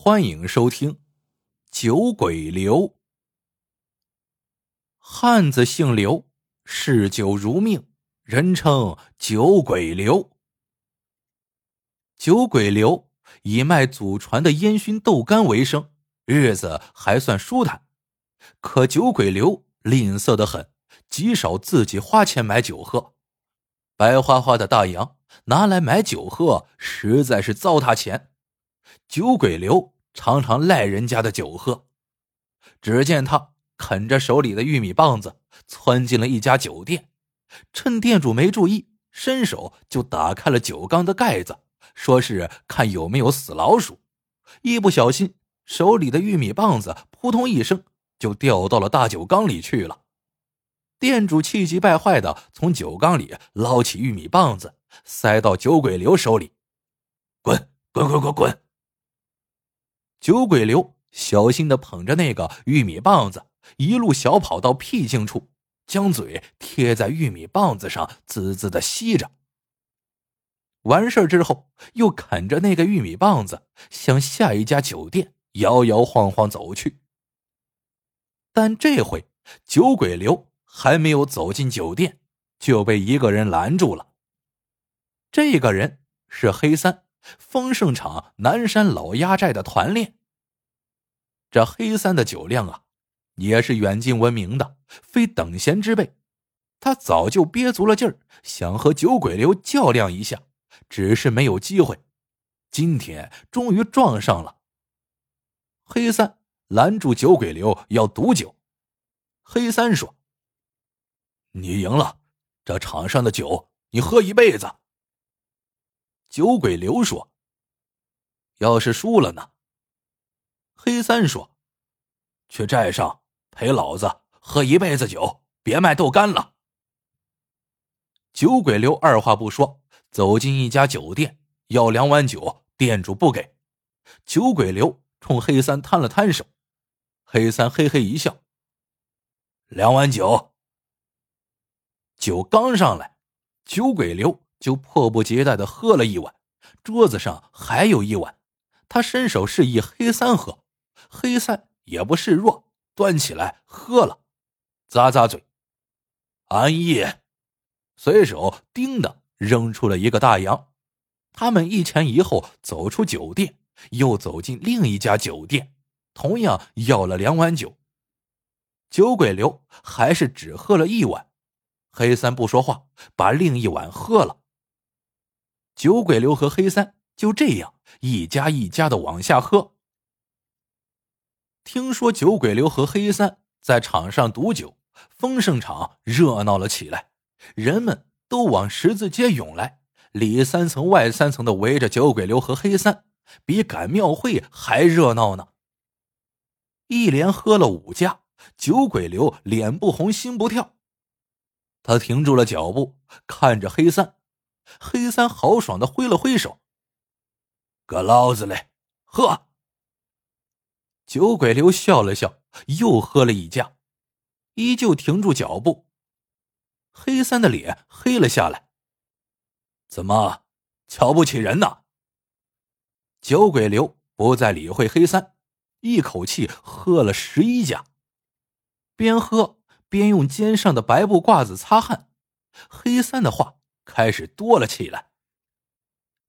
欢迎收听《酒鬼刘》。汉子姓刘，嗜酒如命，人称酒鬼刘。酒鬼刘以卖祖传的烟熏豆干为生，日子还算舒坦。可酒鬼刘吝啬的很，极少自己花钱买酒喝。白花花的大洋拿来买酒喝，实在是糟蹋钱。酒鬼刘常常赖人家的酒喝。只见他啃着手里的玉米棒子，窜进了一家酒店，趁店主没注意，伸手就打开了酒缸的盖子，说是看有没有死老鼠。一不小心，手里的玉米棒子扑通一声就掉到了大酒缸里去了。店主气急败坏的从酒缸里捞起玉米棒子，塞到酒鬼刘手里：“滚滚滚滚滚！”酒鬼刘小心的捧着那个玉米棒子，一路小跑到僻静处，将嘴贴在玉米棒子上，滋滋的吸着。完事之后，又啃着那个玉米棒子，向下一家酒店摇摇晃晃走去。但这回酒鬼刘还没有走进酒店，就被一个人拦住了。这个人是黑三。丰盛厂南山老鸭寨的团练。这黑三的酒量啊，也是远近闻名的，非等闲之辈。他早就憋足了劲儿，想和酒鬼刘较量一下，只是没有机会。今天终于撞上了。黑三拦住酒鬼刘要赌酒。黑三说：“你赢了，这场上的酒你喝一辈子。”酒鬼刘说：“要是输了呢？”黑三说：“去寨上陪老子喝一辈子酒，别卖豆干了。”酒鬼刘二话不说，走进一家酒店，要两碗酒，店主不给。酒鬼刘冲黑三摊了摊手，黑三嘿嘿一笑：“两碗酒。”酒刚上来，酒鬼刘。就迫不及待的喝了一碗，桌子上还有一碗，他伸手示意黑三喝，黑三也不示弱，端起来喝了，咂咂嘴，安逸，随手叮的扔出了一个大洋。他们一前一后走出酒店，又走进另一家酒店，同样要了两碗酒。酒鬼刘还是只喝了一碗，黑三不说话，把另一碗喝了。酒鬼刘和黑三就这样一家一家的往下喝。听说酒鬼刘和黑三在场上赌酒，丰盛场热闹了起来，人们都往十字街涌来，里三层外三层的围着酒鬼刘和黑三，比赶庙会还热闹呢。一连喝了五家，酒鬼刘脸不红心不跳，他停住了脚步，看着黑三。黑三豪爽的挥了挥手：“搁老子嘞，喝！”酒鬼刘笑了笑，又喝了一家，依旧停住脚步。黑三的脸黑了下来：“怎么，瞧不起人呢？”酒鬼刘不再理会黑三，一口气喝了十一家，边喝边用肩上的白布褂子擦汗。黑三的话。开始多了起来。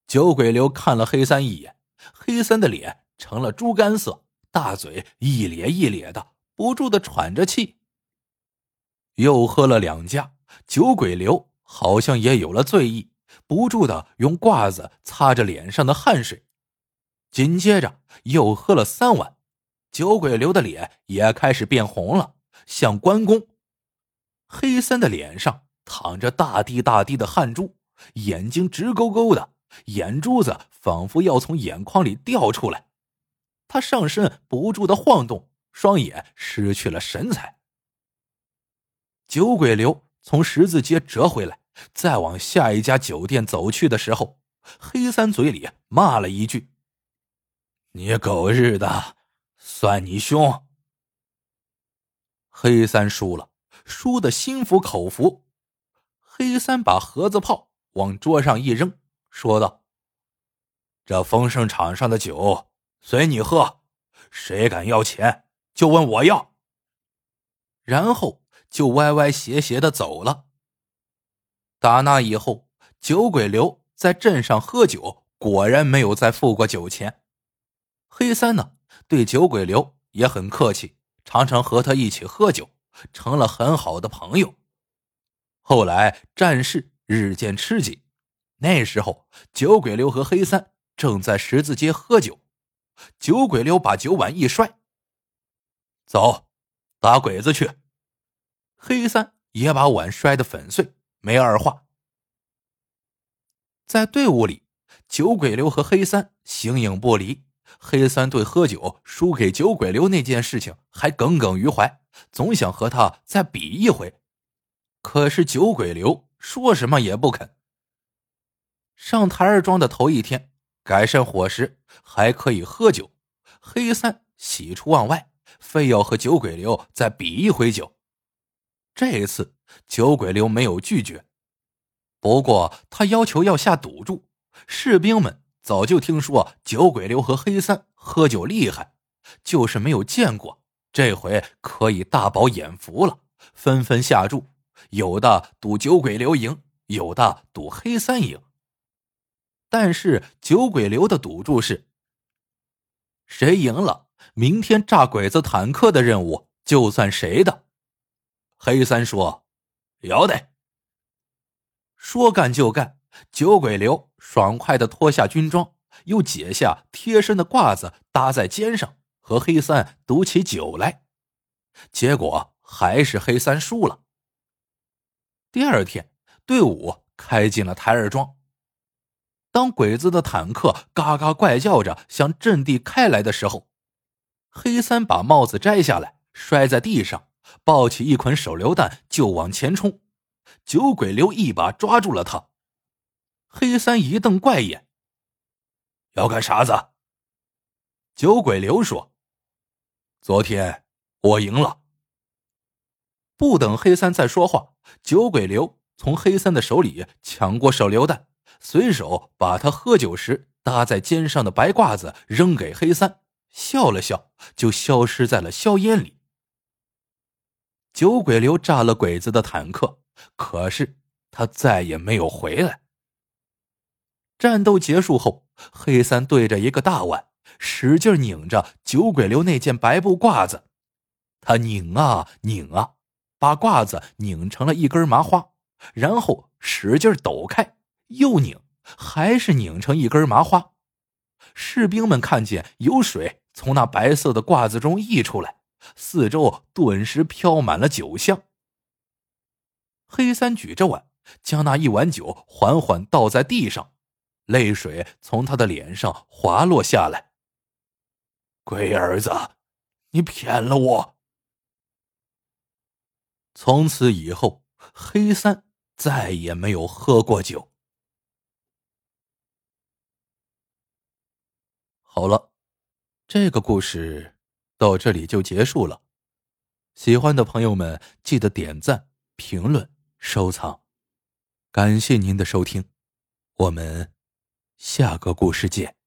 酒鬼刘看了黑三一眼，黑三的脸成了猪肝色，大嘴一咧一咧的，不住的喘着气。又喝了两家，酒鬼刘好像也有了醉意，不住的用褂子擦着脸上的汗水。紧接着又喝了三碗，酒鬼刘的脸也开始变红了，像关公。黑三的脸上。淌着大滴大滴的汗珠，眼睛直勾勾的，眼珠子仿佛要从眼眶里掉出来。他上身不住的晃动，双眼失去了神采。酒鬼刘从十字街折回来，再往下一家酒店走去的时候，黑三嘴里骂了一句：“你狗日的，算你凶！”黑三输了，输的心服口服。黑三把盒子炮往桌上一扔，说道：“这丰盛场上的酒随你喝，谁敢要钱就问我要。”然后就歪歪斜斜的走了。打那以后，酒鬼刘在镇上喝酒，果然没有再付过酒钱。黑三呢，对酒鬼刘也很客气，常常和他一起喝酒，成了很好的朋友。后来战事日渐吃紧，那时候酒鬼刘和黑三正在十字街喝酒，酒鬼刘把酒碗一摔，走，打鬼子去。黑三也把碗摔得粉碎，没二话。在队伍里，酒鬼刘和黑三形影不离。黑三对喝酒输给酒鬼刘那件事情还耿耿于怀，总想和他再比一回。可是酒鬼刘说什么也不肯。上台儿庄的头一天，改善伙食，还可以喝酒。黑三喜出望外，非要和酒鬼刘再比一回酒。这一次酒鬼刘没有拒绝，不过他要求要下赌注。士兵们早就听说酒鬼刘和黑三喝酒厉害，就是没有见过，这回可以大饱眼福了，纷纷下注。有的赌酒鬼刘赢，有的赌黑三赢。但是酒鬼刘的赌注是：谁赢了，明天炸鬼子坦克的任务就算谁的。黑三说：“要得。”说干就干，酒鬼刘爽快的脱下军装，又解下贴身的褂子搭在肩上，和黑三赌起酒来。结果还是黑三输了。第二天，队伍开进了台儿庄。当鬼子的坦克嘎嘎怪叫着向阵地开来的时候，黑三把帽子摘下来摔在地上，抱起一捆手榴弹就往前冲。酒鬼刘一把抓住了他。黑三一瞪怪眼：“要干啥子？”酒鬼刘说：“昨天我赢了。”不等黑三再说话，酒鬼刘从黑三的手里抢过手榴弹，随手把他喝酒时搭在肩上的白褂子扔给黑三，笑了笑，就消失在了硝烟里。酒鬼刘炸了鬼子的坦克，可是他再也没有回来。战斗结束后，黑三对着一个大碗，使劲拧着酒鬼刘那件白布褂子，他拧啊拧啊。把褂子拧成了一根麻花，然后使劲抖开，又拧，还是拧成一根麻花。士兵们看见有水从那白色的褂子中溢出来，四周顿时飘满了酒香。黑三举着碗，将那一碗酒缓缓倒在地上，泪水从他的脸上滑落下来。龟儿子，你骗了我！从此以后，黑三再也没有喝过酒。好了，这个故事到这里就结束了。喜欢的朋友们记得点赞、评论、收藏，感谢您的收听，我们下个故事见。